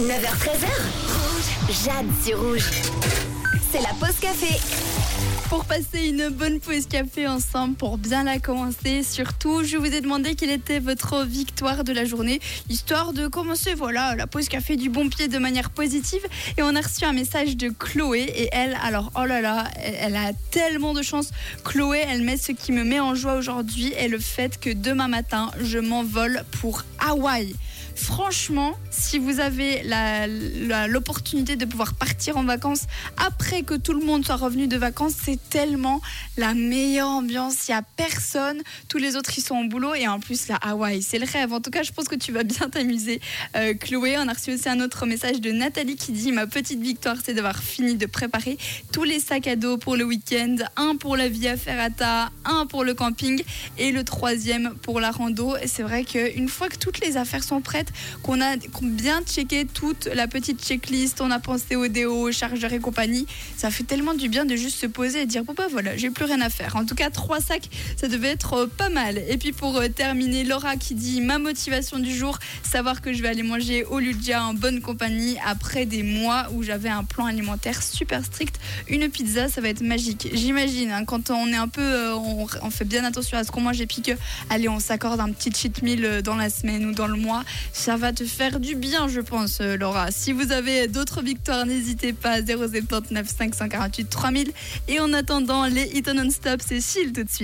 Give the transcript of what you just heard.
9h13h. Rouge. Jade sur rouge. C'est la pause café. Pour passer une bonne pause café ensemble, pour bien la commencer, surtout, je vous ai demandé quelle était votre victoire de la journée, histoire de commencer, voilà, la pause café du bon pied de manière positive. Et on a reçu un message de Chloé, et elle, alors, oh là là, elle a tellement de chance. Chloé, elle met ce qui me met en joie aujourd'hui, et le fait que demain matin, je m'envole pour Hawaï. Franchement, si vous avez la- la- l'opportunité de pouvoir partir en vacances après que tout le monde soit revenu de vacances, c'est tellement la meilleure ambiance. Il n'y a personne, tous les autres ils sont au boulot et en plus là, Hawaï, c'est le rêve. En tout cas, je pense que tu vas bien t'amuser. Euh, Chloé, on a reçu aussi un autre message de Nathalie qui dit Ma petite victoire, c'est d'avoir fini de préparer tous les sacs à dos pour le week-end. Un pour la Via Ferrata, un pour le camping et le troisième pour la rando. Et c'est vrai qu'une fois que toutes les affaires sont prêtes, qu'on a bien checké toute la petite checklist, on a pensé au déo, chargeur et compagnie, ça fait tellement du bien de juste se poser et dire bon bah voilà, j'ai plus rien à faire. En tout cas, trois sacs, ça devait être euh, pas mal. Et puis pour euh, terminer, Laura qui dit ma motivation du jour, savoir que je vais aller manger au Ludia en bonne compagnie après des mois où j'avais un plan alimentaire super strict. Une pizza, ça va être magique. J'imagine, hein, quand on est un peu, euh, on, on fait bien attention à ce qu'on mange et puis que, allez, on s'accorde un petit cheat meal dans la semaine ou dans le mois, ça va te faire du bien, je pense, euh, Laura. Si vous avez d'autres victoires, n'hésitez pas, 079 548 3000. Et en attendant, les hits non-stop, c'est chill tout de suite.